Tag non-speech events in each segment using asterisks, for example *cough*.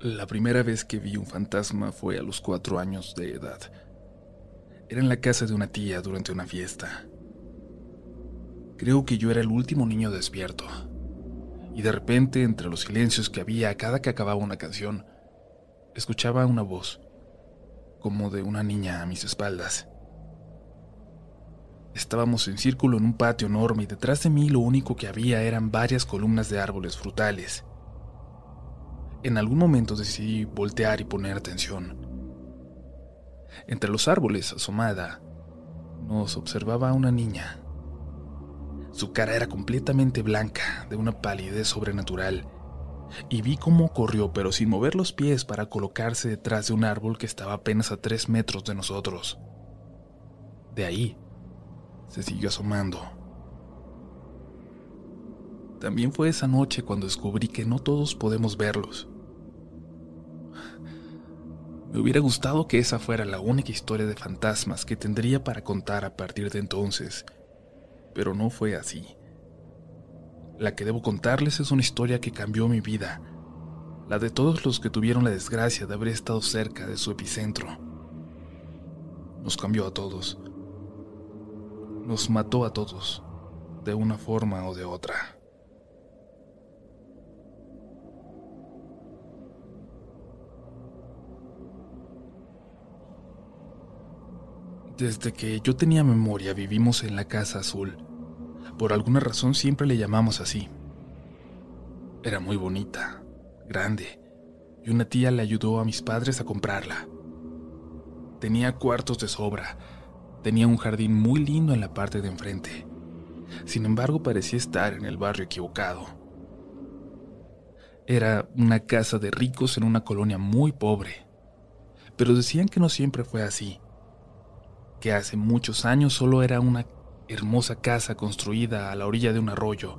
La primera vez que vi un fantasma fue a los cuatro años de edad. Era en la casa de una tía durante una fiesta. Creo que yo era el último niño despierto. Y de repente, entre los silencios que había cada que acababa una canción, escuchaba una voz, como de una niña a mis espaldas. Estábamos en círculo en un patio enorme y detrás de mí lo único que había eran varias columnas de árboles frutales. En algún momento decidí voltear y poner atención. Entre los árboles, asomada, nos observaba una niña. Su cara era completamente blanca, de una palidez sobrenatural, y vi cómo corrió, pero sin mover los pies para colocarse detrás de un árbol que estaba apenas a tres metros de nosotros. De ahí, se siguió asomando. También fue esa noche cuando descubrí que no todos podemos verlos. Me hubiera gustado que esa fuera la única historia de fantasmas que tendría para contar a partir de entonces, pero no fue así. La que debo contarles es una historia que cambió mi vida, la de todos los que tuvieron la desgracia de haber estado cerca de su epicentro. Nos cambió a todos. Nos mató a todos, de una forma o de otra. Desde que yo tenía memoria vivimos en la Casa Azul. Por alguna razón siempre le llamamos así. Era muy bonita, grande, y una tía le ayudó a mis padres a comprarla. Tenía cuartos de sobra, tenía un jardín muy lindo en la parte de enfrente. Sin embargo, parecía estar en el barrio equivocado. Era una casa de ricos en una colonia muy pobre. Pero decían que no siempre fue así que hace muchos años solo era una hermosa casa construida a la orilla de un arroyo,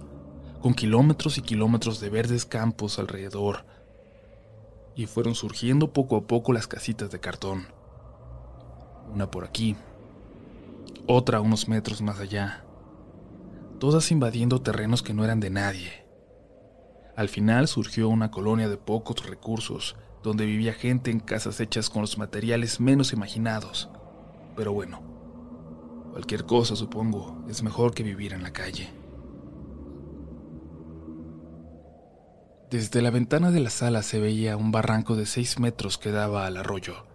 con kilómetros y kilómetros de verdes campos alrededor, y fueron surgiendo poco a poco las casitas de cartón. Una por aquí, otra unos metros más allá, todas invadiendo terrenos que no eran de nadie. Al final surgió una colonia de pocos recursos, donde vivía gente en casas hechas con los materiales menos imaginados pero bueno, cualquier cosa supongo es mejor que vivir en la calle. Desde la ventana de la sala se veía un barranco de seis metros que daba al arroyo.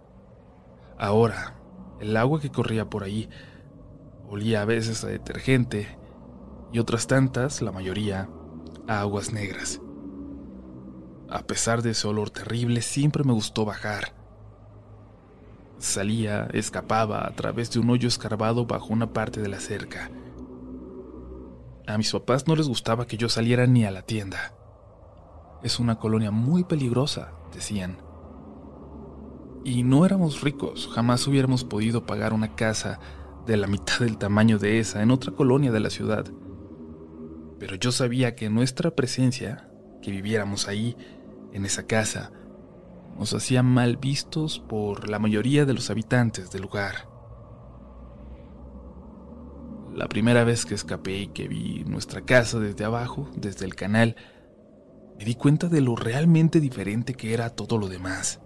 Ahora, el agua que corría por ahí olía a veces a detergente y otras tantas, la mayoría, a aguas negras. A pesar de ese olor terrible, siempre me gustó bajar Salía, escapaba a través de un hoyo escarbado bajo una parte de la cerca. A mis papás no les gustaba que yo saliera ni a la tienda. Es una colonia muy peligrosa, decían. Y no éramos ricos, jamás hubiéramos podido pagar una casa de la mitad del tamaño de esa en otra colonia de la ciudad. Pero yo sabía que nuestra presencia, que viviéramos ahí, en esa casa, nos hacían mal vistos por la mayoría de los habitantes del lugar. La primera vez que escapé y que vi nuestra casa desde abajo, desde el canal, me di cuenta de lo realmente diferente que era todo lo demás.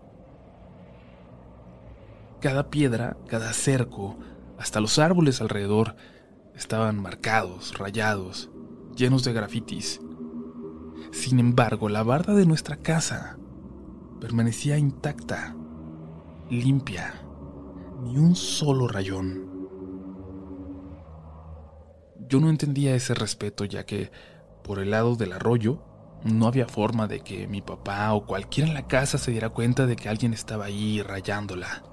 Cada piedra, cada cerco, hasta los árboles alrededor, estaban marcados, rayados, llenos de grafitis. Sin embargo, la barda de nuestra casa permanecía intacta, limpia, ni un solo rayón. Yo no entendía ese respeto ya que por el lado del arroyo no había forma de que mi papá o cualquiera en la casa se diera cuenta de que alguien estaba ahí rayándola.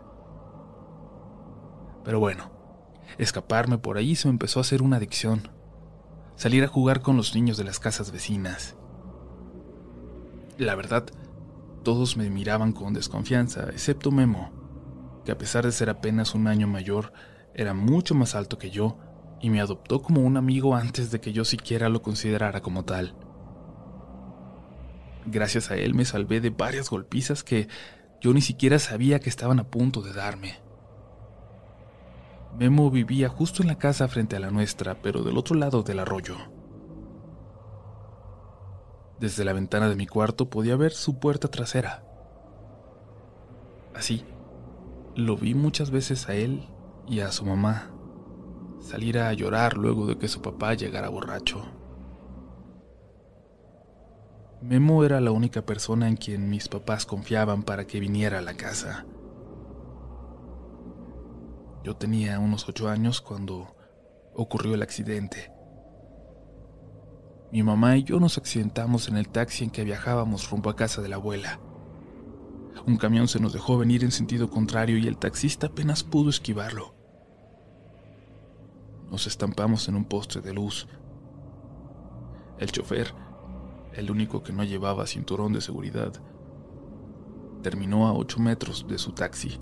Pero bueno, escaparme por ahí se me empezó a hacer una adicción. Salir a jugar con los niños de las casas vecinas. La verdad, todos me miraban con desconfianza, excepto Memo, que a pesar de ser apenas un año mayor, era mucho más alto que yo y me adoptó como un amigo antes de que yo siquiera lo considerara como tal. Gracias a él me salvé de varias golpizas que yo ni siquiera sabía que estaban a punto de darme. Memo vivía justo en la casa frente a la nuestra, pero del otro lado del arroyo. Desde la ventana de mi cuarto podía ver su puerta trasera, Así, lo vi muchas veces a él y a su mamá salir a llorar luego de que su papá llegara borracho. Memo era la única persona en quien mis papás confiaban para que viniera a la casa. Yo tenía unos ocho años cuando ocurrió el accidente. Mi mamá y yo nos accidentamos en el taxi en que viajábamos rumbo a casa de la abuela. Un camión se nos dejó venir en sentido contrario y el taxista apenas pudo esquivarlo. Nos estampamos en un poste de luz. El chofer, el único que no llevaba cinturón de seguridad, terminó a ocho metros de su taxi.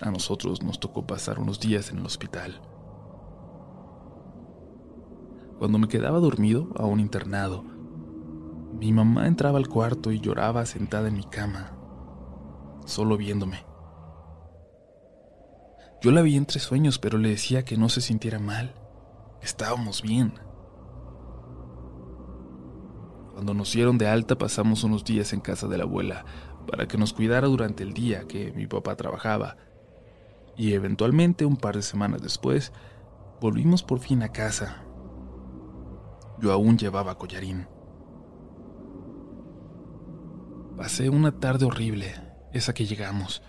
A nosotros nos tocó pasar unos días en el hospital. Cuando me quedaba dormido, aún internado, mi mamá entraba al cuarto y lloraba sentada en mi cama, solo viéndome. Yo la vi entre sueños, pero le decía que no se sintiera mal. Estábamos bien. Cuando nos dieron de alta pasamos unos días en casa de la abuela para que nos cuidara durante el día que mi papá trabajaba. Y eventualmente, un par de semanas después, volvimos por fin a casa yo aún llevaba collarín. Pasé una tarde horrible, esa que llegamos.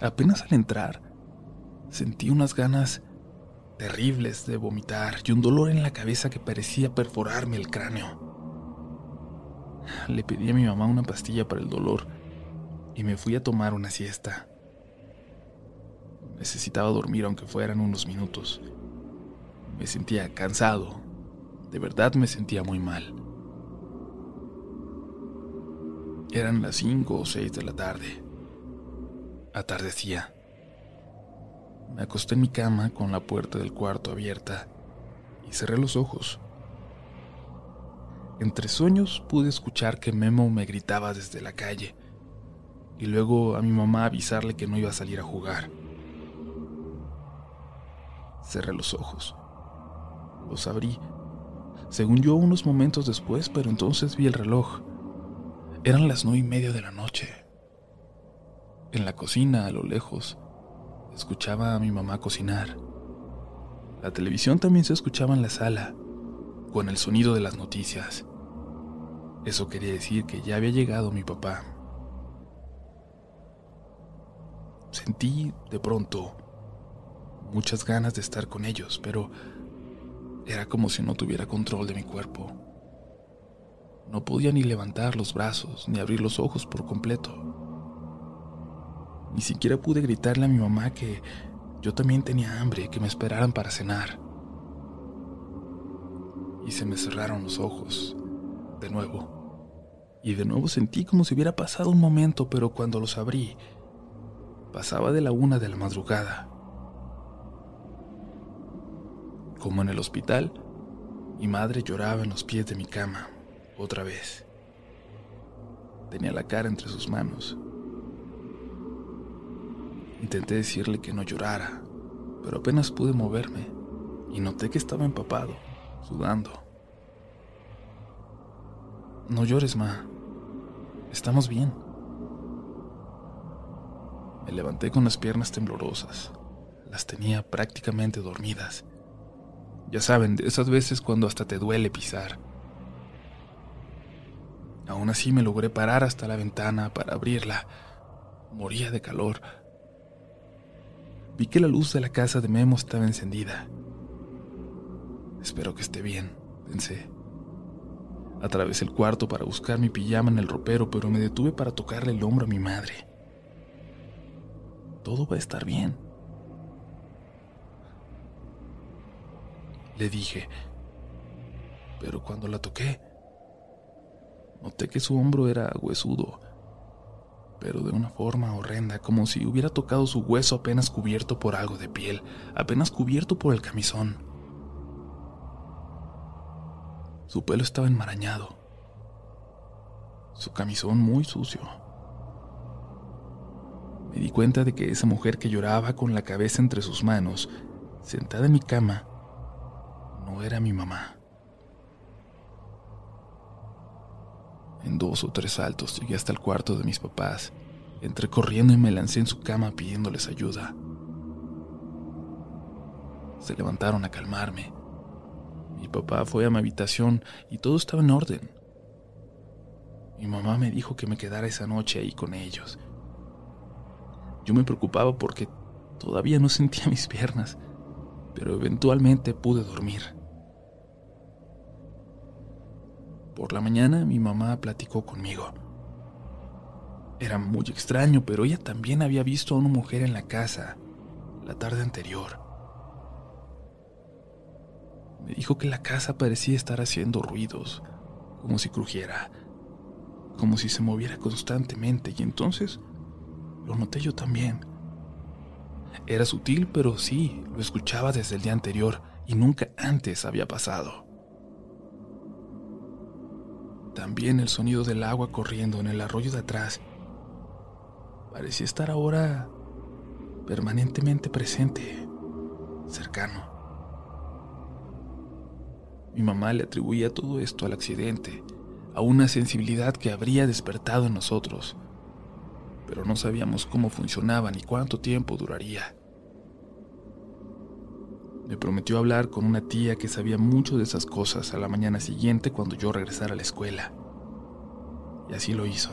Apenas al entrar, sentí unas ganas terribles de vomitar y un dolor en la cabeza que parecía perforarme el cráneo. Le pedí a mi mamá una pastilla para el dolor y me fui a tomar una siesta. Necesitaba dormir aunque fueran unos minutos. Me sentía cansado de verdad me sentía muy mal. Eran las cinco o seis de la tarde. Atardecía. Me acosté en mi cama con la puerta del cuarto abierta y cerré los ojos. Entre sueños pude escuchar que Memo me gritaba desde la calle y luego a mi mamá avisarle que no iba a salir a jugar. Cerré los ojos. Los abrí según yo unos momentos después, pero entonces vi el reloj. Eran las nueve y media de la noche. En la cocina, a lo lejos, escuchaba a mi mamá cocinar. La televisión también se escuchaba en la sala, con el sonido de las noticias. Eso quería decir que ya había llegado mi papá. Sentí, de pronto, muchas ganas de estar con ellos, pero era como si no tuviera control de mi cuerpo. No podía ni levantar los brazos ni abrir los ojos por completo. Ni siquiera pude gritarle a mi mamá que yo también tenía hambre y que me esperaran para cenar. Y se me cerraron los ojos, de nuevo. Y de nuevo sentí como si hubiera pasado un momento, pero cuando los abrí, pasaba de la una de la madrugada. Como en el hospital, mi madre lloraba en los pies de mi cama, otra vez. Tenía la cara entre sus manos. Intenté decirle que no llorara, pero apenas pude moverme y noté que estaba empapado, sudando. No llores, ma. Estamos bien. Me levanté con las piernas temblorosas. Las tenía prácticamente dormidas ya saben, de esas veces cuando hasta te duele pisar. Aún así me logré parar hasta la ventana para abrirla. Moría de calor. Vi que la luz de la casa de Memo estaba encendida. Espero que esté bien, pensé. Atravesé el cuarto para buscar mi pijama en el ropero, pero me detuve para tocarle el hombro a mi madre. Todo va a estar bien. Le dije. Pero cuando la toqué, noté que su hombro era huesudo, pero de una forma horrenda, como si hubiera tocado su hueso apenas cubierto por algo de piel, apenas cubierto por el camisón. Su pelo estaba enmarañado, su camisón muy sucio. Me di cuenta de que esa mujer que lloraba con la cabeza entre sus manos, sentada en mi cama, era mi mamá. En dos o tres saltos llegué hasta el cuarto de mis papás. Entré corriendo y me lancé en su cama pidiéndoles ayuda. Se levantaron a calmarme. Mi papá fue a mi habitación y todo estaba en orden. Mi mamá me dijo que me quedara esa noche ahí con ellos. Yo me preocupaba porque todavía no sentía mis piernas, pero eventualmente pude dormir. Por la mañana mi mamá platicó conmigo. Era muy extraño, pero ella también había visto a una mujer en la casa la tarde anterior. Me dijo que la casa parecía estar haciendo ruidos, como si crujiera, como si se moviera constantemente, y entonces lo noté yo también. Era sutil, pero sí, lo escuchaba desde el día anterior y nunca antes había pasado. También el sonido del agua corriendo en el arroyo de atrás parecía estar ahora permanentemente presente, cercano. Mi mamá le atribuía todo esto al accidente, a una sensibilidad que habría despertado en nosotros, pero no sabíamos cómo funcionaba ni cuánto tiempo duraría. Me prometió hablar con una tía que sabía mucho de esas cosas a la mañana siguiente cuando yo regresara a la escuela. Y así lo hizo.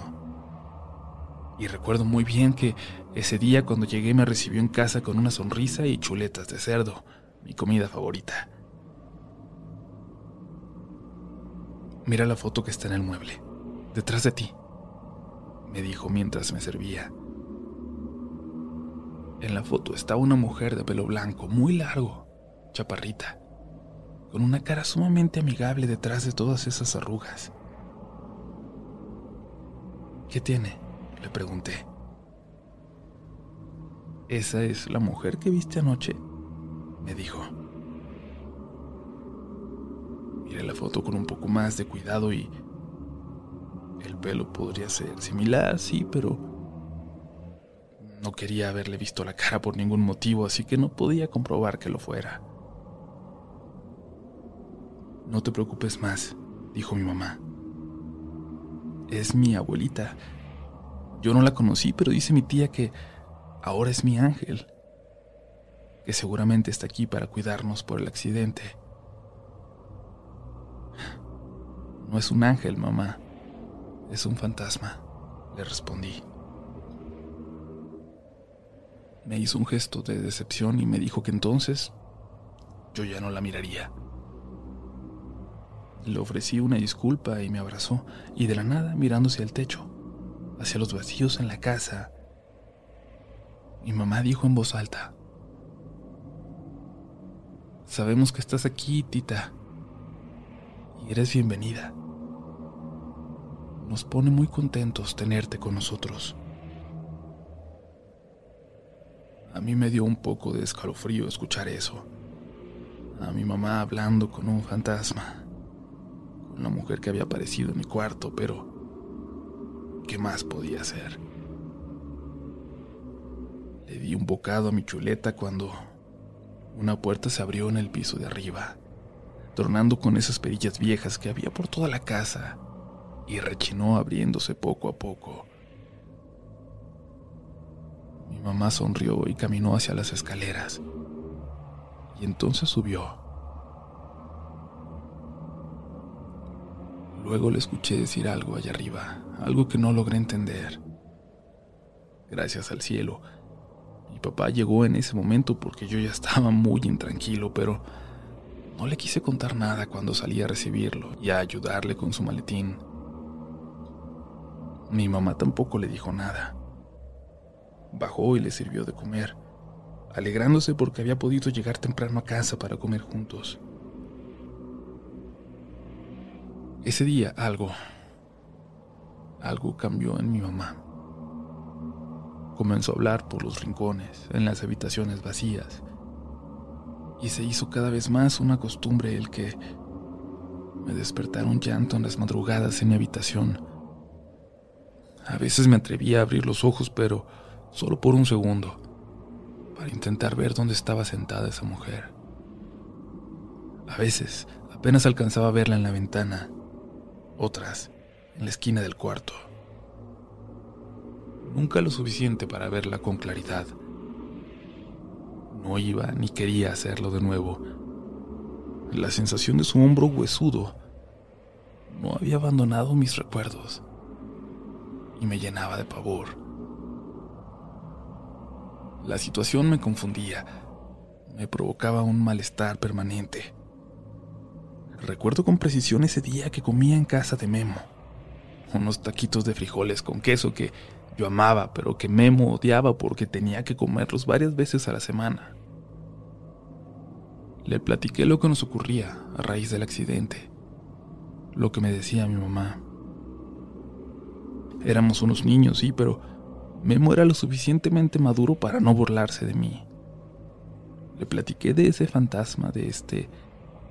Y recuerdo muy bien que ese día cuando llegué me recibió en casa con una sonrisa y chuletas de cerdo, mi comida favorita. Mira la foto que está en el mueble, detrás de ti, me dijo mientras me servía. En la foto está una mujer de pelo blanco, muy largo, chaparrita, con una cara sumamente amigable detrás de todas esas arrugas. ¿Qué tiene? Le pregunté. ¿Esa es la mujer que viste anoche? Me dijo. Miré la foto con un poco más de cuidado y el pelo podría ser similar, sí, pero no quería haberle visto la cara por ningún motivo, así que no podía comprobar que lo fuera. No te preocupes más, dijo mi mamá. Es mi abuelita. Yo no la conocí, pero dice mi tía que ahora es mi ángel, que seguramente está aquí para cuidarnos por el accidente. No es un ángel, mamá. Es un fantasma, le respondí. Me hizo un gesto de decepción y me dijo que entonces yo ya no la miraría. Le ofrecí una disculpa y me abrazó, y de la nada, mirándose al techo, hacia los vacíos en la casa, mi mamá dijo en voz alta, Sabemos que estás aquí, tita, y eres bienvenida. Nos pone muy contentos tenerte con nosotros. A mí me dio un poco de escalofrío escuchar eso. A mi mamá hablando con un fantasma, la mujer que había aparecido en mi cuarto, pero ¿qué más podía hacer? Le di un bocado a mi chuleta cuando una puerta se abrió en el piso de arriba, tornando con esas perillas viejas que había por toda la casa y rechinó abriéndose poco a poco. Mi mamá sonrió y caminó hacia las escaleras. Y entonces subió. Luego le escuché decir algo allá arriba, algo que no logré entender. Gracias al cielo, mi papá llegó en ese momento porque yo ya estaba muy intranquilo, pero no le quise contar nada cuando salí a recibirlo y a ayudarle con su maletín. Mi mamá tampoco le dijo nada. Bajó y le sirvió de comer, alegrándose porque había podido llegar temprano a casa para comer juntos. Ese día algo, algo cambió en mi mamá. Comenzó a hablar por los rincones, en las habitaciones vacías, y se hizo cada vez más una costumbre el que me despertara un llanto en las madrugadas en mi habitación a veces me atrevía a abrir los ojos, pero solo por un segundo, para intentar ver dónde estaba sentada esa mujer. A veces apenas alcanzaba a verla en la ventana, otras en la esquina del cuarto. Nunca lo suficiente para verla con claridad. No iba ni quería hacerlo de nuevo. La sensación de su hombro huesudo no había abandonado mis recuerdos y me llenaba de pavor. La situación me confundía, me provocaba un malestar permanente. Recuerdo con precisión ese día que comía en casa de Memo, unos taquitos de frijoles con queso que yo amaba, pero que Memo odiaba porque tenía que comerlos varias veces a la semana. Le platiqué lo que nos ocurría a raíz del accidente, lo que me decía mi mamá. Éramos unos niños, sí, pero Memo era lo suficientemente maduro para no burlarse de mí. Le platiqué de ese fantasma, de este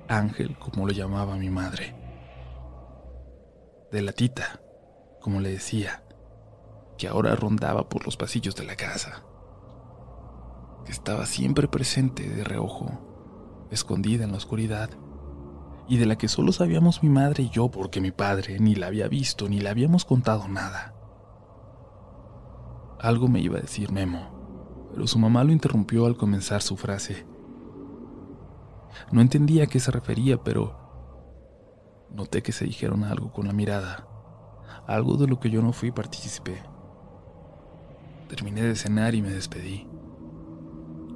ángel, como lo llamaba mi madre. De la tita, como le decía, que ahora rondaba por los pasillos de la casa. Que estaba siempre presente de reojo, escondida en la oscuridad, y de la que solo sabíamos mi madre y yo porque mi padre ni la había visto ni le habíamos contado nada. Algo me iba a decir Memo, pero su mamá lo interrumpió al comenzar su frase. No entendía a qué se refería, pero noté que se dijeron algo con la mirada, algo de lo que yo no fui partícipe. Terminé de cenar y me despedí.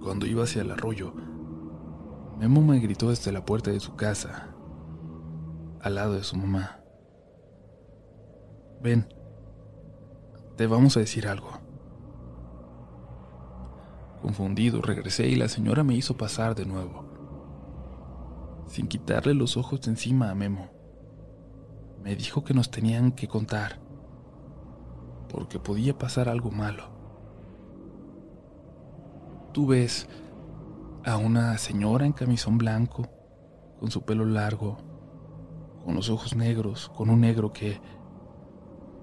Cuando iba hacia el arroyo, Memo me gritó desde la puerta de su casa, al lado de su mamá. Ven, te vamos a decir algo. Confundido, regresé y la señora me hizo pasar de nuevo sin quitarle los ojos de encima a Memo. Me dijo que nos tenían que contar, porque podía pasar algo malo. Tú ves a una señora en camisón blanco, con su pelo largo, con los ojos negros, con un negro que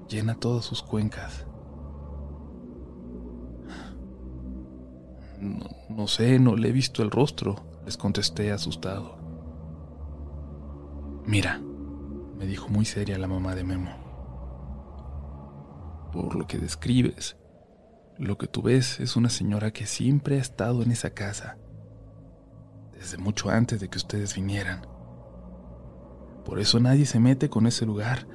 llena todas sus cuencas. No, no, sé, no le he visto el rostro, les contesté asustado. Mira, me dijo muy seria la mamá de Memo. Por lo que describes, lo que tú ves es una señora que siempre ha estado en esa casa, desde mucho antes de que ustedes vinieran. Por eso nadie se mete con ese lugar.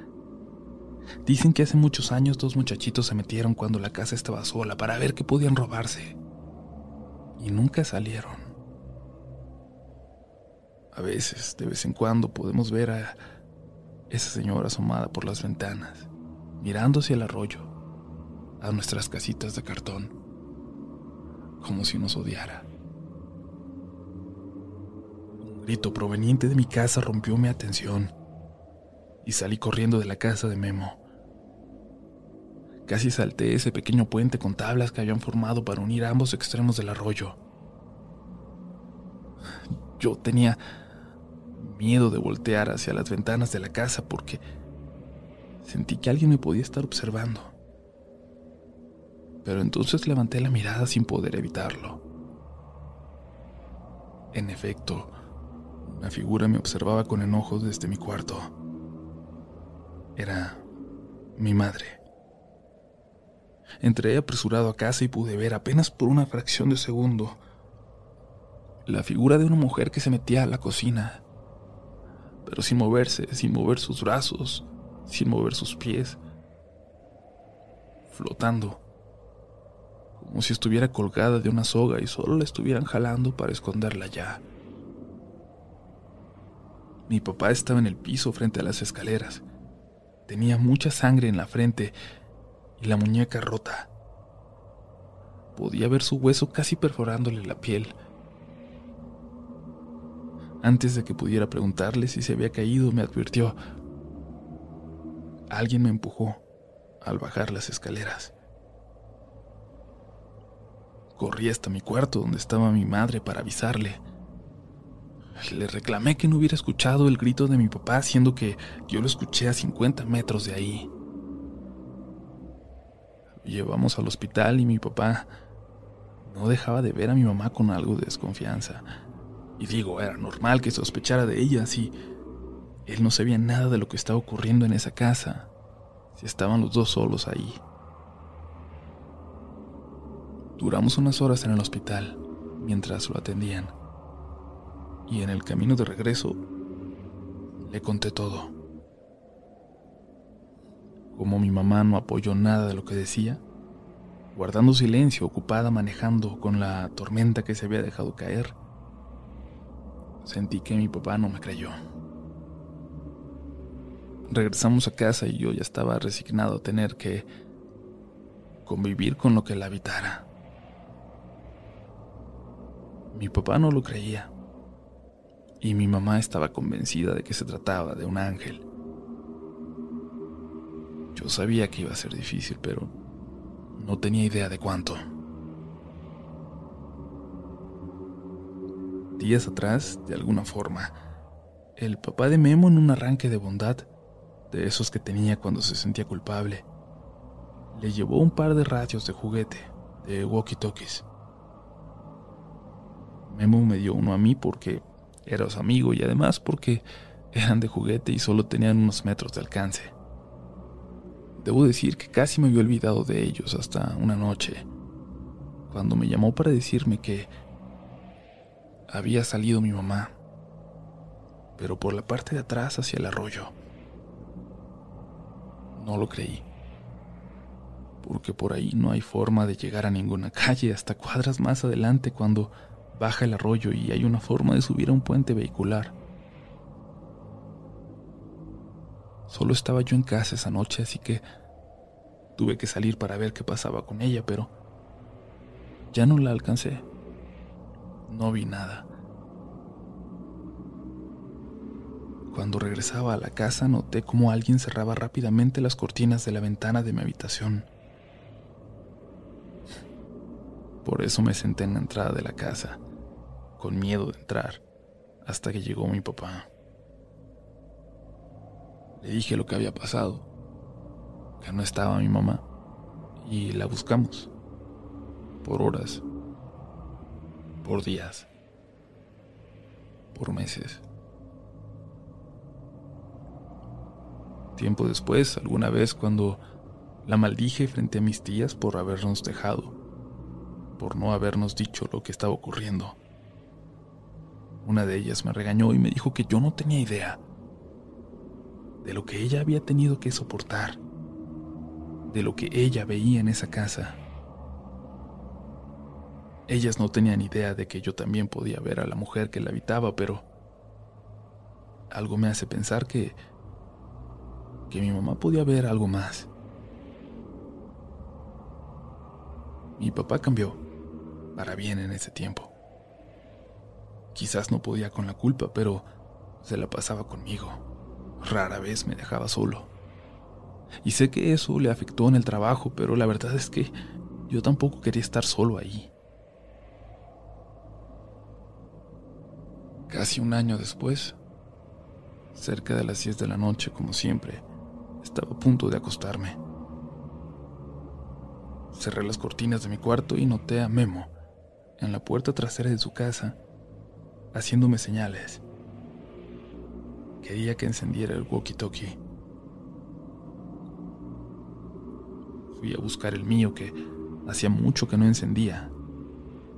Dicen que hace muchos años dos muchachitos se metieron cuando la casa estaba sola para ver qué podían robarse. Y nunca salieron. A veces, de vez en cuando, podemos ver a esa señora asomada por las ventanas, mirando hacia el arroyo, a nuestras casitas de cartón, como si nos odiara. Un grito proveniente de mi casa rompió mi atención y salí corriendo de la casa de Memo. Casi salté ese pequeño puente con tablas que habían formado para unir ambos extremos del arroyo. Yo tenía miedo de voltear hacia las ventanas de la casa porque sentí que alguien me podía estar observando. Pero entonces levanté la mirada sin poder evitarlo. En efecto, una figura me observaba con enojo desde mi cuarto. Era mi madre. Entré apresurado a casa y pude ver apenas por una fracción de segundo la figura de una mujer que se metía a la cocina pero sin moverse, sin mover sus brazos, sin mover sus pies, flotando, como si estuviera colgada de una soga y solo la estuvieran jalando para esconderla ya. Mi papá estaba en el piso frente a las escaleras. Tenía mucha sangre en la frente y la muñeca rota. Podía ver su hueso casi perforándole la piel. Antes de que pudiera preguntarle si se había caído, me advirtió. Alguien me empujó al bajar las escaleras. Corrí hasta mi cuarto donde estaba mi madre para avisarle. Le reclamé que no hubiera escuchado el grito de mi papá, siendo que yo lo escuché a 50 metros de ahí. llevamos al hospital y mi papá no dejaba de ver a mi mamá con algo de desconfianza. Y digo, era normal que sospechara de ella si él no sabía nada de lo que estaba ocurriendo en esa casa, si estaban los dos solos ahí. Duramos unas horas en el hospital mientras lo atendían. Y en el camino de regreso le conté todo. Como mi mamá no apoyó nada de lo que decía, guardando silencio, ocupada manejando con la tormenta que se había dejado caer, sentí que mi papá no me creyó. Regresamos a casa y yo ya estaba resignado a tener que convivir con lo que la habitara. Mi papá no lo creía y mi mamá estaba convencida de que se trataba de un ángel. Yo sabía que iba a ser difícil, pero no tenía idea de cuánto. Días atrás, de alguna forma, el papá de Memo en un arranque de bondad, de esos que tenía cuando se sentía culpable, le llevó un par de radios de juguete, de walkie-talkies. Memo me dio uno a mí porque era su amigo y además porque eran de juguete y solo tenían unos metros de alcance. Debo decir que casi me había olvidado de ellos hasta una noche, cuando me llamó para decirme que había salido mi mamá, pero por la parte de atrás hacia el arroyo. No lo creí, porque por ahí no hay forma de llegar a ninguna calle hasta cuadras más adelante cuando baja el arroyo y hay una forma de subir a un puente vehicular. Solo estaba yo en casa esa noche, así que tuve que salir para ver qué pasaba con ella, pero ya no la alcancé. No vi nada. Cuando regresaba a la casa noté cómo alguien cerraba rápidamente las cortinas de la ventana de mi habitación. Por eso me senté en la entrada de la casa con miedo de entrar, hasta que llegó mi papá. Le dije lo que había pasado, que no estaba mi mamá, y la buscamos, por horas, por días, por meses. Tiempo después, alguna vez cuando la maldije frente a mis tías por habernos dejado, por no habernos dicho lo que estaba ocurriendo. Una de ellas me regañó y me dijo que yo no tenía idea de lo que ella había tenido que soportar, de lo que ella veía en esa casa. Ellas no tenían idea de que yo también podía ver a la mujer que la habitaba, pero algo me hace pensar que que mi mamá podía ver algo más. Mi papá cambió para bien en ese tiempo. Quizás no podía con la culpa, pero se la pasaba conmigo. Rara vez me dejaba solo. Y sé que eso le afectó en el trabajo, pero la verdad es que yo tampoco quería estar solo ahí. Casi un año después, cerca de las 10 de la noche, como siempre, estaba a punto de acostarme. Cerré las cortinas de mi cuarto y noté a Memo en la puerta trasera de su casa haciéndome señales. Quería que encendiera el walkie-talkie. Fui a buscar el mío que hacía mucho que no encendía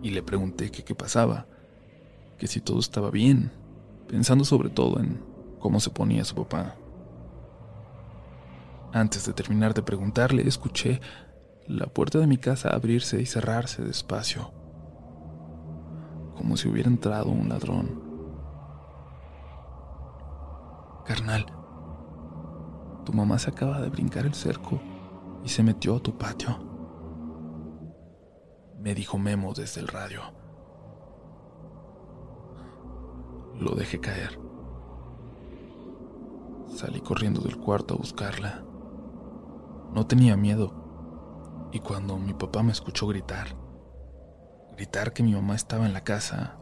y le pregunté qué pasaba, que si todo estaba bien, pensando sobre todo en cómo se ponía su papá. Antes de terminar de preguntarle, escuché la puerta de mi casa abrirse y cerrarse despacio como si hubiera entrado un ladrón. Carnal, tu mamá se acaba de brincar el cerco y se metió a tu patio. Me dijo Memo desde el radio. Lo dejé caer. Salí corriendo del cuarto a buscarla. No tenía miedo. Y cuando mi papá me escuchó gritar, gritar que mi mamá estaba en la casa,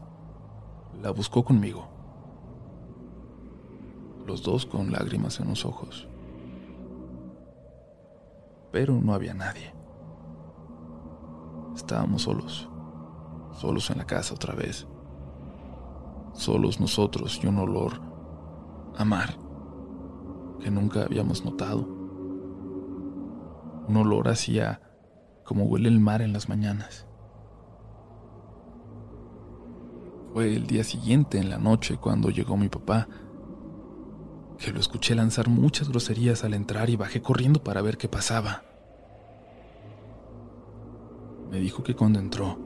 la buscó conmigo. Los dos con lágrimas en los ojos. Pero no había nadie. Estábamos solos, solos en la casa otra vez. Solos nosotros y un olor a mar que nunca habíamos notado. Un olor hacía como huele el mar en las mañanas. Fue el día siguiente, en la noche, cuando llegó mi papá, que lo escuché lanzar muchas groserías al entrar y bajé corriendo para ver qué pasaba. Me dijo que cuando entró,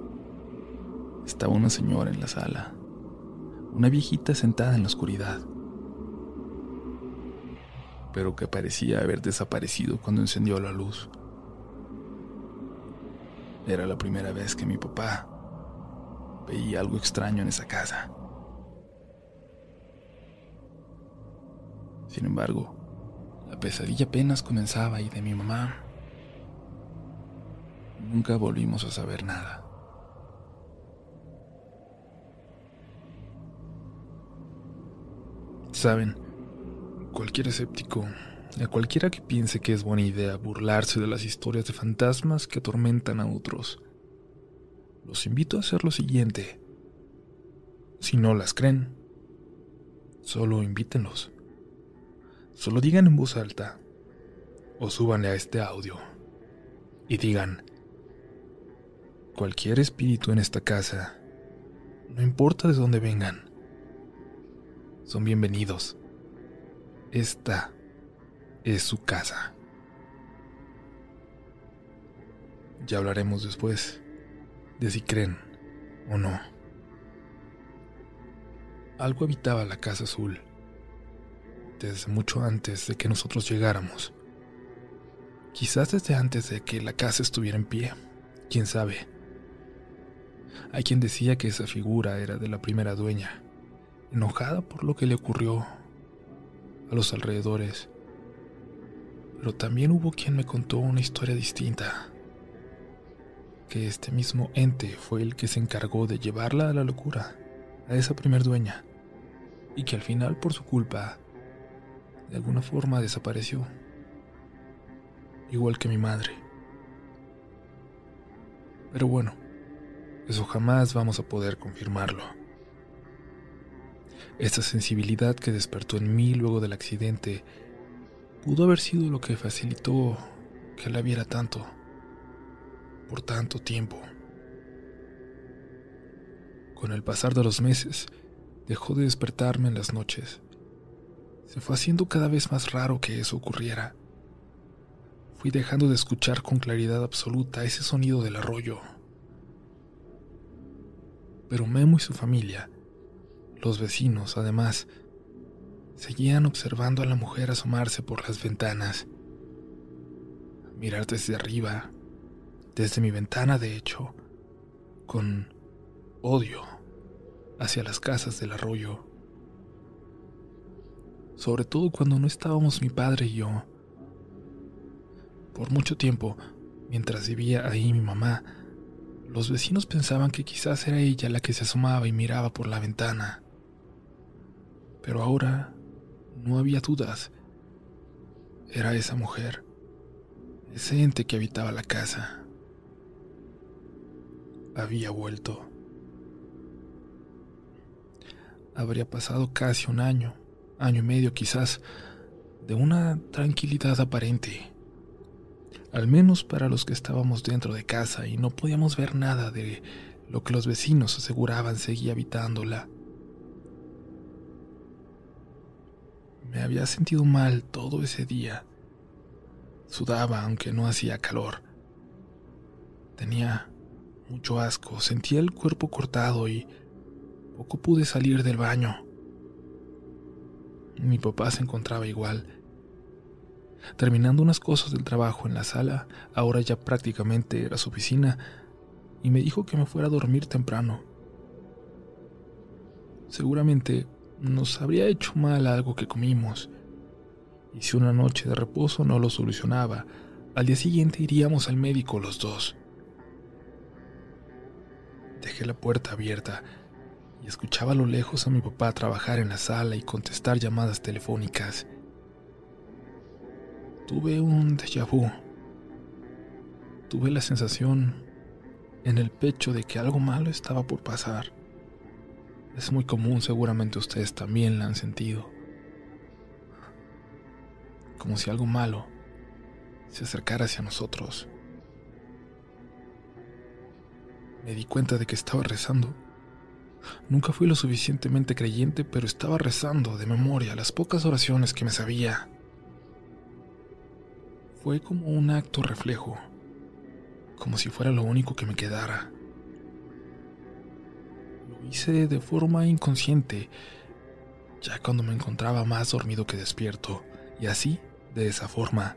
estaba una señora en la sala, una viejita sentada en la oscuridad, pero que parecía haber desaparecido cuando encendió la luz. Era la primera vez que mi papá veía algo extraño en esa casa. Sin embargo, la pesadilla apenas comenzaba y de mi mamá nunca volvimos a saber nada. Saben, cualquier escéptico, a cualquiera que piense que es buena idea burlarse de las historias de fantasmas que atormentan a otros, los invito a hacer lo siguiente. Si no las creen, solo invítenlos. Solo digan en voz alta o súbanle a este audio y digan, cualquier espíritu en esta casa, no importa de dónde vengan, son bienvenidos. Esta es su casa. Ya hablaremos después de si creen o no. Algo habitaba la casa azul desde mucho antes de que nosotros llegáramos. Quizás desde antes de que la casa estuviera en pie, quién sabe. Hay quien decía que esa figura era de la primera dueña, enojada por lo que le ocurrió a los alrededores. Pero también hubo quien me contó una historia distinta, que este mismo ente fue el que se encargó de llevarla a la locura, a esa primer dueña, y que al final por su culpa de alguna forma desapareció, igual que mi madre. Pero bueno, eso jamás vamos a poder confirmarlo. Esta sensibilidad que despertó en mí luego del accidente pudo haber sido lo que facilitó que la viera tanto, por tanto tiempo. Con el pasar de los meses, dejó de despertarme en las noches se fue haciendo cada vez más raro que eso ocurriera. Fui dejando de escuchar con claridad absoluta ese sonido del arroyo. Pero Memo y su familia, los vecinos, además, seguían observando a la mujer asomarse por las ventanas. Mirar desde arriba, desde mi ventana de hecho, con odio hacia las casas del arroyo sobre todo cuando no estábamos mi padre y yo. Por mucho tiempo, mientras vivía ahí mi mamá, los vecinos pensaban que quizás era ella la que se asomaba y miraba por la ventana. Pero ahora no había dudas. Era esa mujer, ese ente que habitaba la casa. Había vuelto. Habría pasado casi un año año y medio quizás, de una tranquilidad aparente. Al menos para los que estábamos dentro de casa y no podíamos ver nada de lo que los vecinos aseguraban seguía habitándola. Me había sentido mal todo ese día. Sudaba aunque no hacía calor. Tenía mucho asco, sentía el cuerpo cortado y poco pude salir del baño. Mi papá se encontraba igual. Terminando unas cosas del trabajo en la sala, ahora ya prácticamente era su oficina, y me dijo que me fuera a dormir temprano. Seguramente nos habría hecho mal algo que comimos, y si una noche de reposo no lo solucionaba, al día siguiente iríamos al médico los dos. Dejé la puerta abierta y escuchaba a lo lejos a mi papá trabajar en la sala y contestar llamadas telefónicas. Tuve un déjà vu. Tuve la sensación en el pecho de que algo malo estaba por pasar. Es muy común, seguramente ustedes también la han sentido. Como si algo malo se acercara hacia nosotros. Me di cuenta de que estaba rezando. Nunca fui lo suficientemente creyente, pero estaba rezando de memoria las pocas oraciones que me sabía. Fue como un acto reflejo, como si fuera lo único que me quedara. Hice de forma inconsciente, ya cuando me encontraba más dormido que despierto, y así, de esa forma,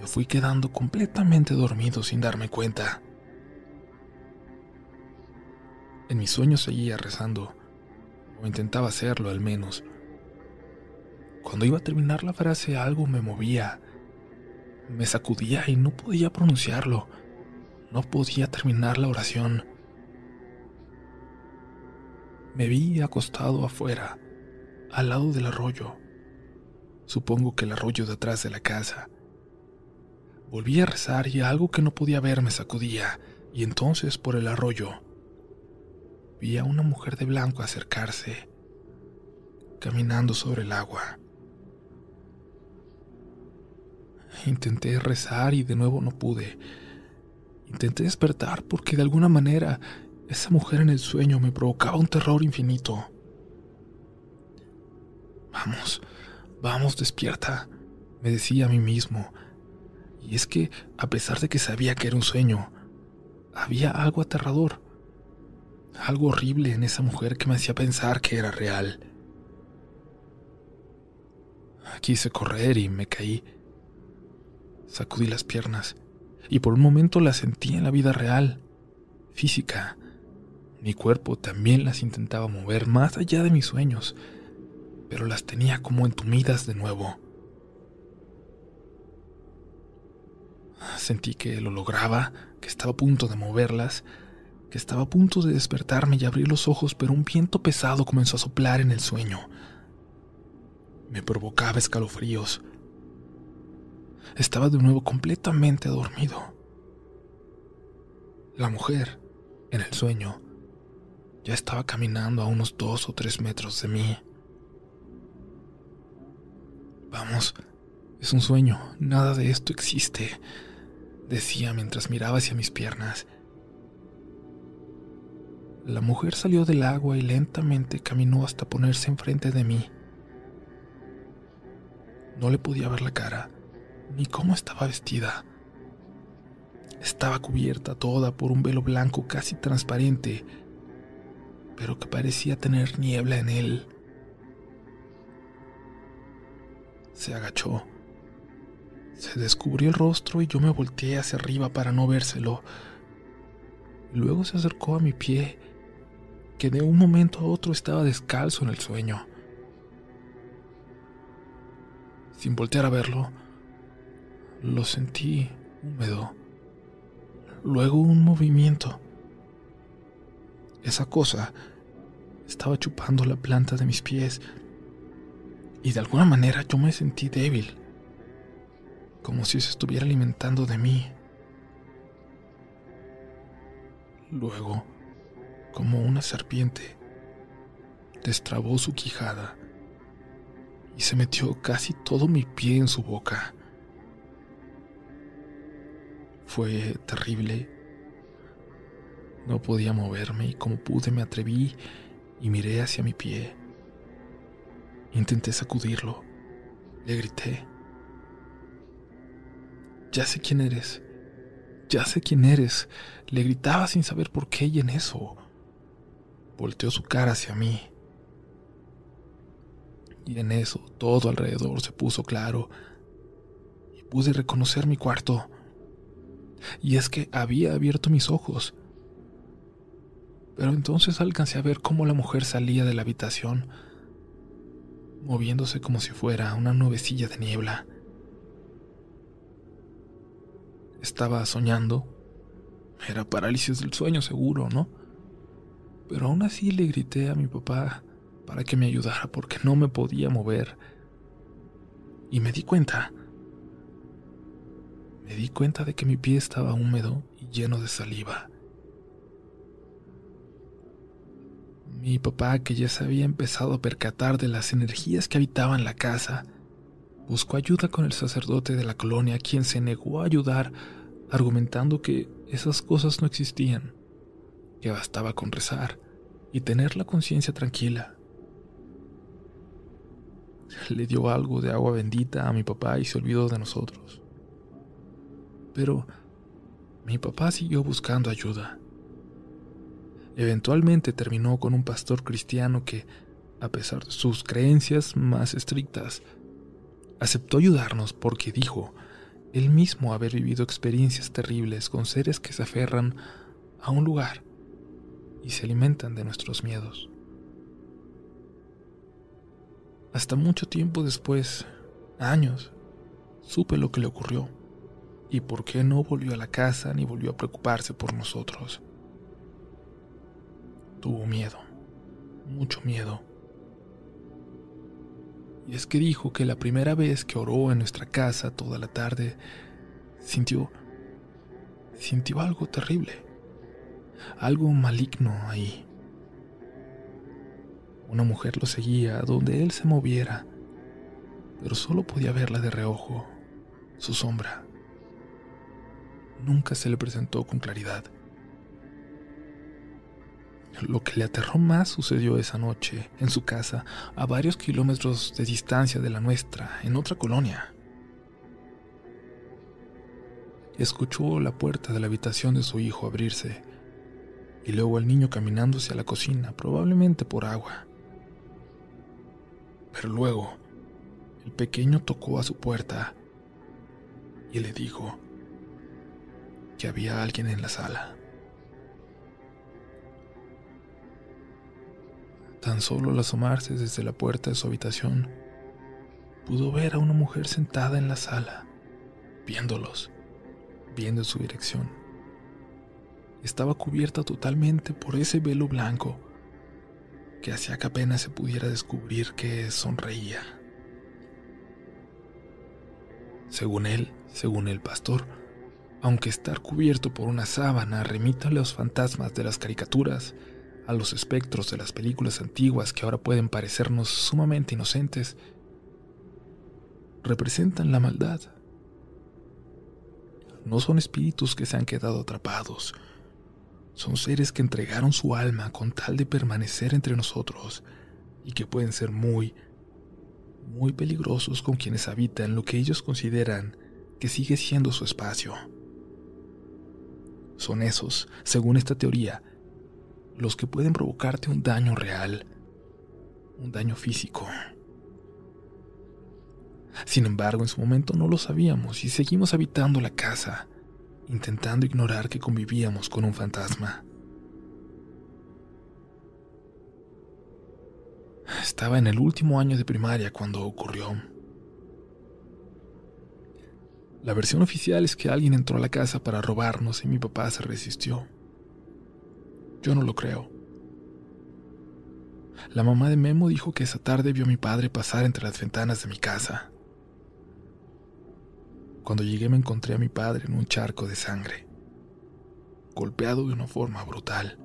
me fui quedando completamente dormido sin darme cuenta. En mis sueños seguía rezando, o intentaba hacerlo al menos. Cuando iba a terminar la frase algo me movía, me sacudía y no podía pronunciarlo, no podía terminar la oración. Me vi acostado afuera, al lado del arroyo. Supongo que el arroyo de atrás de la casa. Volví a rezar y algo que no podía ver me sacudía, y entonces por el arroyo vi a una mujer de blanco acercarse, caminando sobre el agua. Intenté rezar y de nuevo no pude. Intenté despertar porque de alguna manera esa mujer en el sueño me provocaba un terror infinito. Vamos, vamos, despierta, me decía a mí mismo. Y es que, a pesar de que sabía que era un sueño, había algo aterrador algo horrible en esa mujer que me hacía pensar que era real. Quise correr y me caí. Sacudí las piernas y por un momento las sentí en la vida real, física. Mi cuerpo también las intentaba mover más allá de mis sueños, pero las tenía como entumidas de nuevo. Sentí que lo lograba, que estaba a punto de moverlas, que estaba a punto de despertarme y abrir los ojos, pero un viento pesado comenzó a soplar en el sueño. Me provocaba escalofríos. Estaba de nuevo completamente dormido. La mujer, en el sueño, ya estaba caminando a unos dos o tres metros de mí. Vamos, es un sueño, nada de esto existe, decía mientras miraba hacia mis piernas. La mujer salió del agua y lentamente caminó hasta ponerse enfrente de mí. No le podía ver la cara, ni cómo estaba vestida. Estaba cubierta toda por un velo blanco casi transparente, pero que parecía tener niebla en él. Se agachó. Se descubrió el rostro y yo me volteé hacia arriba para no vérselo. Luego se acercó a mi pie que de un momento a otro estaba descalzo en el sueño. Sin voltear a verlo, lo sentí húmedo. Luego un movimiento. Esa cosa estaba chupando la planta de mis pies y de alguna manera yo me sentí débil, como si se estuviera alimentando de mí. Luego, como una serpiente. Destrabó su quijada y se metió casi todo mi pie en su boca. Fue terrible. No podía moverme y como pude me atreví y miré hacia mi pie. Intenté sacudirlo. Le grité. Ya sé quién eres. Ya sé quién eres. Le gritaba sin saber por qué y en eso volteó su cara hacia mí. Y en eso todo alrededor se puso claro y pude reconocer mi cuarto. Y es que había abierto mis ojos. Pero entonces alcancé a ver cómo la mujer salía de la habitación, moviéndose como si fuera una nubecilla de niebla. Estaba soñando. Era parálisis del sueño seguro, ¿no? pero aún así le grité a mi papá para que me ayudara porque no me podía mover. Y me di cuenta. Me di cuenta de que mi pie estaba húmedo y lleno de saliva. Mi papá, que ya se había empezado a percatar de las energías que habitaban la casa, buscó ayuda con el sacerdote de la colonia, quien se negó a ayudar, argumentando que esas cosas no existían, que bastaba con rezar y tener la conciencia tranquila. *laughs* Le dio algo de agua bendita a mi papá y se olvidó de nosotros. Pero mi papá siguió buscando ayuda. Eventualmente terminó con un pastor cristiano que, a pesar de sus creencias más estrictas, aceptó ayudarnos porque dijo él mismo haber vivido experiencias terribles con seres que se aferran a un lugar y se alimentan de nuestros miedos. Hasta mucho tiempo después, años, supe lo que le ocurrió y por qué no volvió a la casa ni volvió a preocuparse por nosotros. Tuvo miedo, mucho miedo. Y es que dijo que la primera vez que oró en nuestra casa toda la tarde, sintió, sintió algo terrible, algo maligno ahí. Una mujer lo seguía donde él se moviera, pero solo podía verla de reojo, su sombra. Nunca se le presentó con claridad. Lo que le aterró más sucedió esa noche, en su casa, a varios kilómetros de distancia de la nuestra, en otra colonia. Escuchó la puerta de la habitación de su hijo abrirse y luego al niño caminando hacia la cocina, probablemente por agua. Pero luego, el pequeño tocó a su puerta y le dijo que había alguien en la sala. Tan solo al asomarse desde la puerta de su habitación, pudo ver a una mujer sentada en la sala, viéndolos, viendo su dirección. Estaba cubierta totalmente por ese velo blanco que hacía que apenas se pudiera descubrir que sonreía. Según él, según el pastor, aunque estar cubierto por una sábana remita a los fantasmas de las caricaturas, a los espectros de las películas antiguas que ahora pueden parecernos sumamente inocentes, representan la maldad. No son espíritus que se han quedado atrapados, son seres que entregaron su alma con tal de permanecer entre nosotros y que pueden ser muy, muy peligrosos con quienes habitan lo que ellos consideran que sigue siendo su espacio. Son esos, según esta teoría, los que pueden provocarte un daño real, un daño físico. Sin embargo, en su momento no lo sabíamos y seguimos habitando la casa, intentando ignorar que convivíamos con un fantasma. Estaba en el último año de primaria cuando ocurrió. La versión oficial es que alguien entró a la casa para robarnos y mi papá se resistió. Yo no lo creo. La mamá de Memo dijo que esa tarde vio a mi padre pasar entre las ventanas de mi casa. Cuando llegué me encontré a mi padre en un charco de sangre, golpeado de una forma brutal.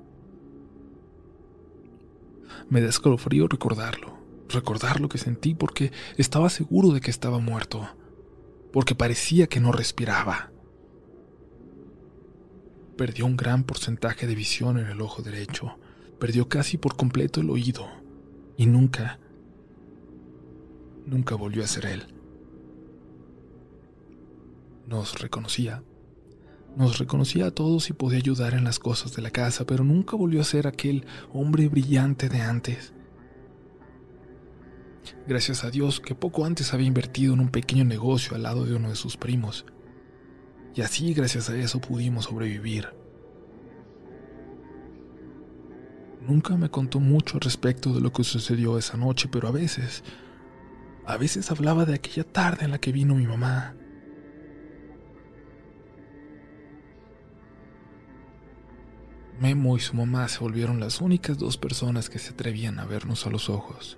Me da escalofrío recordarlo, recordar lo que sentí porque estaba seguro de que estaba muerto, porque parecía que no respiraba perdió un gran porcentaje de visión en el ojo derecho, perdió casi por completo el oído y nunca, nunca volvió a ser él. Nos reconocía, nos reconocía a todos y podía ayudar en las cosas de la casa, pero nunca volvió a ser aquel hombre brillante de antes. Gracias a Dios que poco antes había invertido en un pequeño negocio al lado de uno de sus primos y así gracias a eso pudimos sobrevivir. Nunca me contó mucho respecto de lo que sucedió esa noche, pero a veces, a veces hablaba de aquella tarde en la que vino mi mamá. Memo y su mamá se volvieron las únicas dos personas que se atrevían a vernos a los ojos.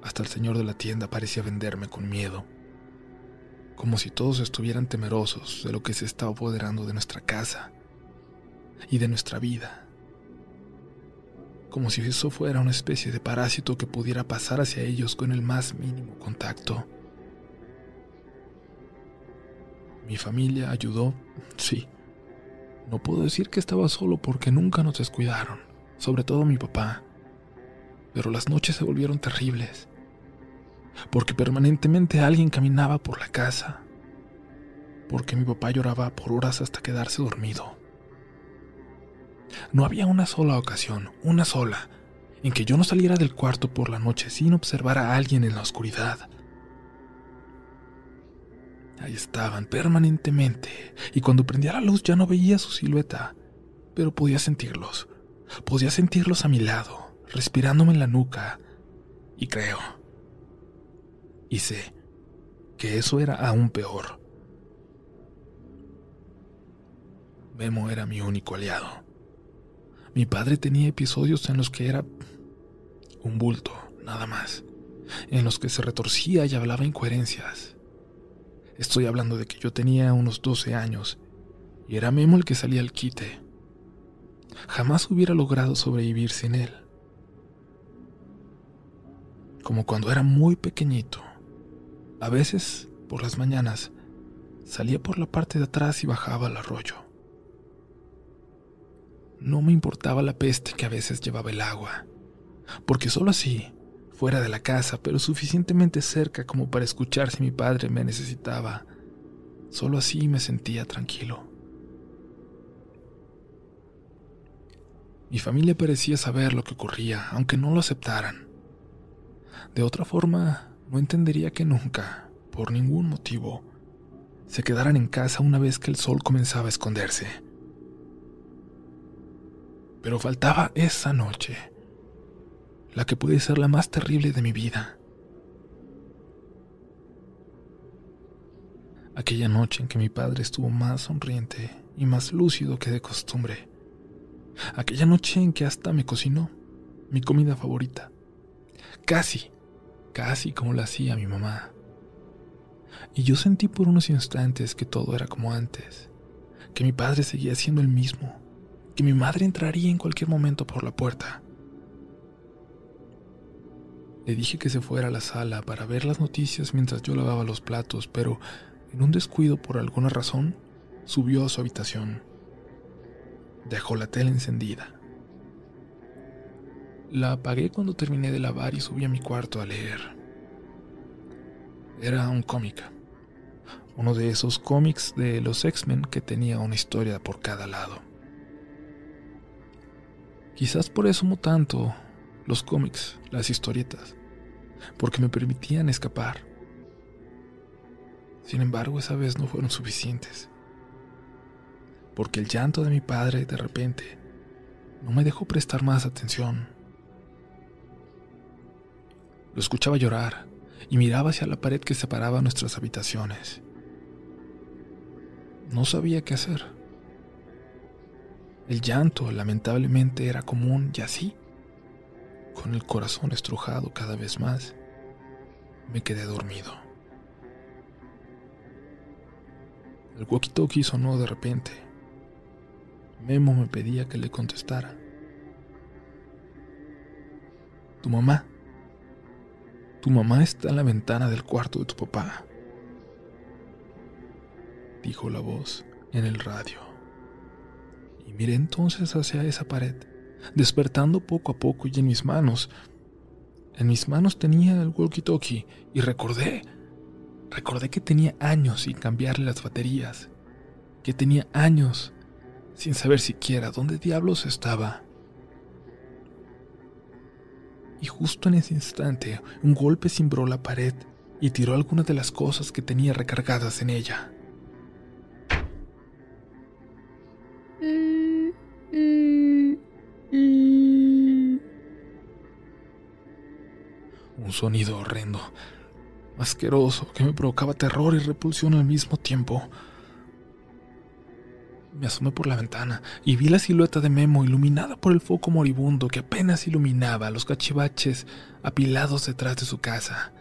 Hasta el señor de la tienda parecía venderme con miedo como si todos estuvieran temerosos de lo que se está apoderando de nuestra casa y de nuestra vida, como si eso fuera una especie de parásito que pudiera pasar hacia ellos con el más mínimo contacto. Mi familia ayudó, sí. No puedo decir que estaba solo porque nunca nos descuidaron, sobre todo mi papá. Pero las noches se volvieron terribles porque permanentemente alguien caminaba por la casa, porque mi papá lloraba por horas hasta quedarse dormido. No había una sola ocasión, una sola, en que yo no saliera del cuarto por la noche sin observar a alguien en la oscuridad. Ahí estaban permanentemente, y cuando prendía la luz ya no veía su silueta, pero podía sentirlos. Podía sentirlos a mi lado, respirándome en la nuca, y creo, y sé, que eso era aún peor. Memo era mi único aliado. Mi padre tenía episodios en los que era un bulto, nada más, en los que se retorcía y hablaba incoherencias. Estoy hablando de que yo tenía unos 12 años y era Memo el que salía al quite. Jamás hubiera logrado sobrevivir sin él. Como cuando era muy pequeñito. A veces, por las mañanas, salía por la parte de atrás y bajaba al arroyo. No me importaba la peste que a veces llevaba el agua, porque solo así, fuera de la casa, pero suficientemente cerca como para escuchar si mi padre me necesitaba, solo así me sentía tranquilo. Mi familia parecía saber lo que ocurría, aunque no lo aceptaran. De otra forma, no entendería que nunca, por ningún motivo, se quedaran en casa una vez que el sol comenzaba a esconderse. Pero faltaba esa noche, la que puede ser la más terrible de mi vida. Aquella noche en que mi padre estuvo más sonriente y más lúcido que de costumbre. Aquella noche en que hasta me cocinó mi comida favorita. Casi, casi como la hacía mi mamá. Y yo sentí por unos instantes que todo era como antes, que mi padre seguía siendo el mismo, que mi madre entraría en cualquier momento por la puerta. Le dije que se fuera a la sala para ver las noticias mientras yo lavaba los platos, pero en un descuido por alguna razón subió a su habitación. Dejó la tele encendida. La apagué cuando terminé de lavar y subí a mi cuarto a leer. Era un cómic. Uno de esos cómics de los X-Men que tenía una historia por cada lado. Quizás por eso amo tanto los cómics, las historietas, porque me permitían escapar. Sin embargo, esa vez no fueron suficientes, porque el llanto de mi padre de repente no me dejó prestar más atención. Lo escuchaba llorar y miraba hacia la pared que separaba nuestras habitaciones. No sabía qué hacer. El llanto, lamentablemente, era común y así, con el corazón estrujado cada vez más, me quedé dormido. El walkie-talkie sonó de repente. Memo me pedía que le contestara. Tu mamá. Tu mamá está en la ventana del cuarto de tu papá, dijo la voz en el radio y miré entonces hacia esa pared, despertando poco a poco y en mis manos. En mis manos tenía el walkie-talkie y recordé, recordé que tenía años sin cambiarle las baterías, que tenía años sin saber siquiera dónde diablos estaba. Y justo en ese instante, un golpe cimbró la pared y tiró algunas de las cosas que tenía recargadas en ella. Un sonido horrendo, asqueroso, que me provocaba terror y repulsión al mismo tiempo. Me asomé por la ventana y vi la silueta de Memo iluminada por el foco moribundo que apenas iluminaba los cachivaches apilados detrás de su casa.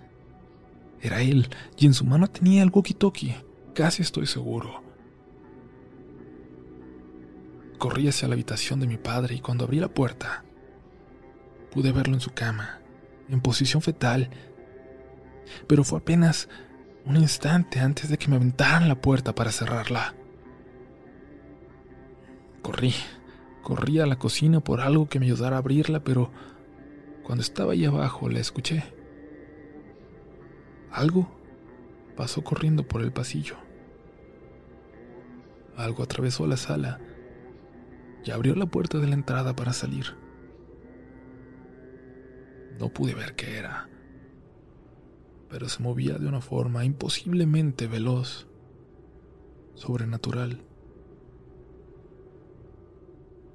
Era él, y en su mano tenía el walkie-talkie, casi estoy seguro. Corrí hacia la habitación de mi padre y cuando abrí la puerta, pude verlo en su cama, en posición fetal. Pero fue apenas un instante antes de que me aventaran la puerta para cerrarla. Corrí, corrí a la cocina por algo que me ayudara a abrirla, pero cuando estaba ahí abajo la escuché. Algo pasó corriendo por el pasillo. Algo atravesó la sala y abrió la puerta de la entrada para salir. No pude ver qué era, pero se movía de una forma imposiblemente veloz, sobrenatural.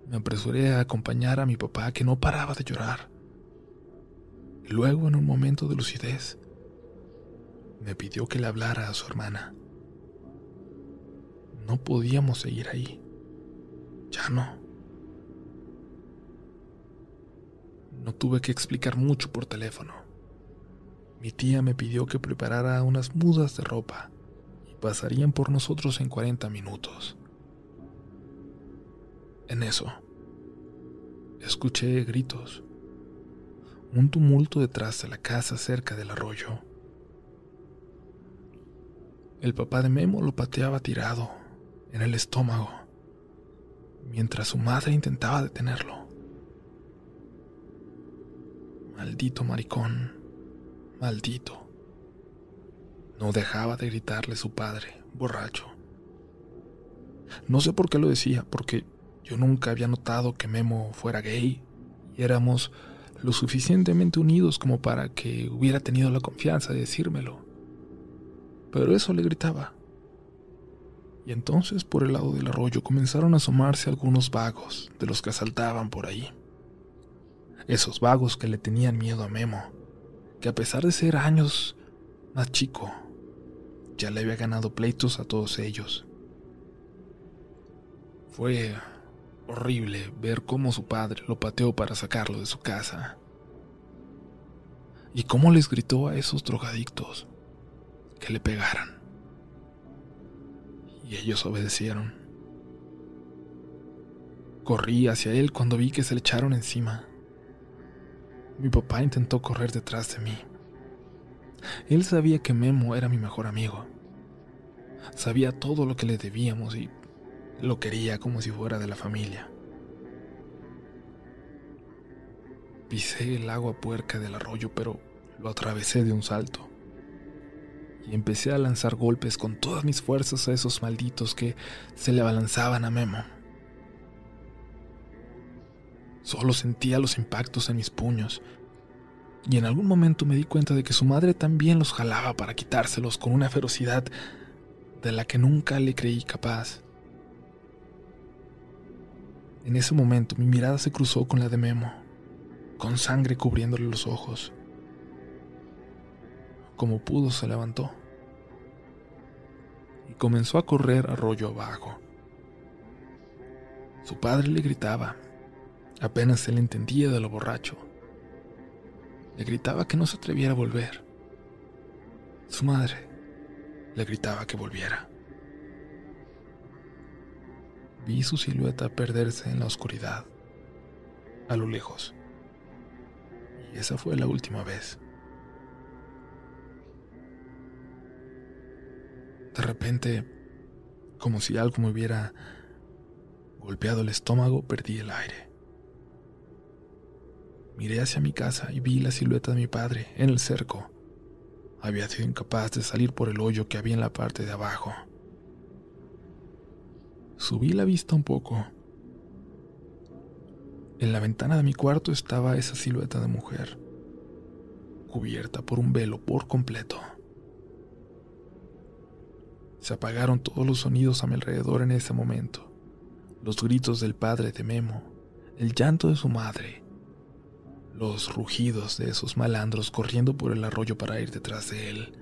Me apresuré a acompañar a mi papá que no paraba de llorar. Y luego, en un momento de lucidez, me pidió que le hablara a su hermana. No podíamos seguir ahí. Ya no. No tuve que explicar mucho por teléfono. Mi tía me pidió que preparara unas mudas de ropa y pasarían por nosotros en 40 minutos. En eso, escuché gritos, un tumulto detrás de la casa cerca del arroyo. El papá de Memo lo pateaba tirado en el estómago, mientras su madre intentaba detenerlo. Maldito maricón, maldito. No dejaba de gritarle su padre, borracho. No sé por qué lo decía, porque yo nunca había notado que Memo fuera gay y éramos lo suficientemente unidos como para que hubiera tenido la confianza de decírmelo. Pero eso le gritaba. Y entonces por el lado del arroyo comenzaron a asomarse algunos vagos de los que asaltaban por ahí. Esos vagos que le tenían miedo a Memo, que a pesar de ser años más chico, ya le había ganado pleitos a todos ellos. Fue horrible ver cómo su padre lo pateó para sacarlo de su casa. Y cómo les gritó a esos drogadictos que le pegaran y ellos obedecieron. Corrí hacia él cuando vi que se le echaron encima. Mi papá intentó correr detrás de mí. Él sabía que Memo era mi mejor amigo. Sabía todo lo que le debíamos y lo quería como si fuera de la familia. Pisé el agua puerca del arroyo, pero lo atravesé de un salto y empecé a lanzar golpes con todas mis fuerzas a esos malditos que se le abalanzaban a Memo. Solo sentía los impactos en mis puños, y en algún momento me di cuenta de que su madre también los jalaba para quitárselos con una ferocidad de la que nunca le creí capaz. En ese momento mi mirada se cruzó con la de Memo, con sangre cubriéndole los ojos. Como pudo se levantó y comenzó a correr arroyo abajo. Su padre le gritaba, apenas se le entendía de lo borracho. Le gritaba que no se atreviera a volver. Su madre le gritaba que volviera. Vi su silueta perderse en la oscuridad, a lo lejos. Y esa fue la última vez. De repente, como si algo me hubiera golpeado el estómago, perdí el aire. Miré hacia mi casa y vi la silueta de mi padre en el cerco. Había sido incapaz de salir por el hoyo que había en la parte de abajo. Subí la vista un poco. En la ventana de mi cuarto estaba esa silueta de mujer, cubierta por un velo por completo. Se apagaron todos los sonidos a mi alrededor en ese momento. Los gritos del padre de Memo, el llanto de su madre, los rugidos de esos malandros corriendo por el arroyo para ir detrás de él.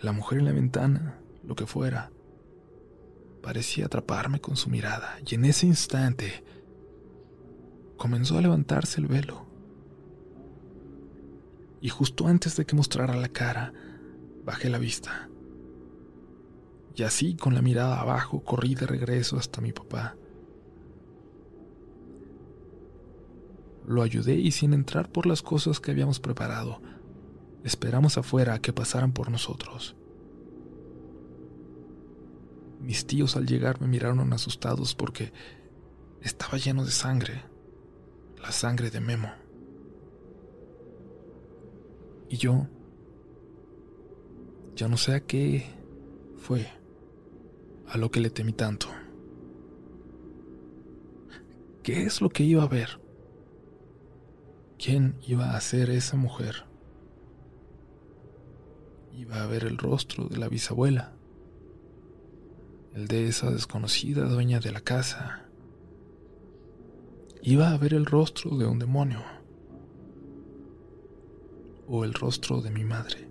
La mujer en la ventana, lo que fuera, parecía atraparme con su mirada y en ese instante comenzó a levantarse el velo. Y justo antes de que mostrara la cara, Bajé la vista. Y así, con la mirada abajo, corrí de regreso hasta mi papá. Lo ayudé y sin entrar por las cosas que habíamos preparado, Esperamos afuera a que pasaran por nosotros. Mis tíos al llegar me miraron asustados porque estaba lleno de sangre, la sangre de Memo. Y yo ya no sé a qué fue, a lo que le temí tanto. ¿Qué es lo que iba a ver? ¿Quién iba a ser esa mujer? Iba a ver el rostro de la bisabuela, el de esa desconocida dueña de la casa. Iba a ver el rostro de un demonio o el rostro de mi madre.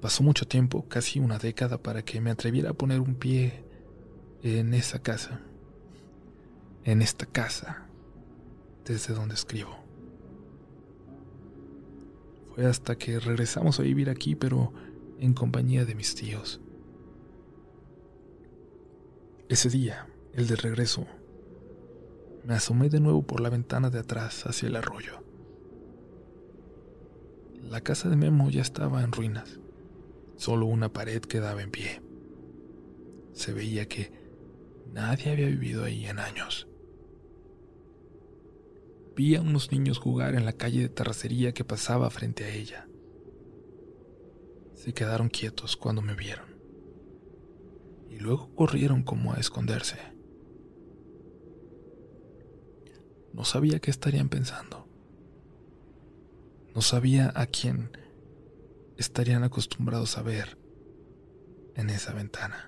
Pasó mucho tiempo, casi una década, para que me atreviera a poner un pie en esa casa, en esta casa, desde donde escribo. Fue hasta que regresamos a vivir aquí, pero en compañía de mis tíos. Ese día, el de regreso, me asomé de nuevo por la ventana de atrás hacia el arroyo. La casa de Memo ya estaba en ruinas. Solo una pared quedaba en pie. Se veía que nadie había vivido ahí en años. Vi a unos niños jugar en la calle de terracería que pasaba frente a ella. Se quedaron quietos cuando me vieron. Luego corrieron como a esconderse. No sabía qué estarían pensando. No sabía a quién estarían acostumbrados a ver en esa ventana.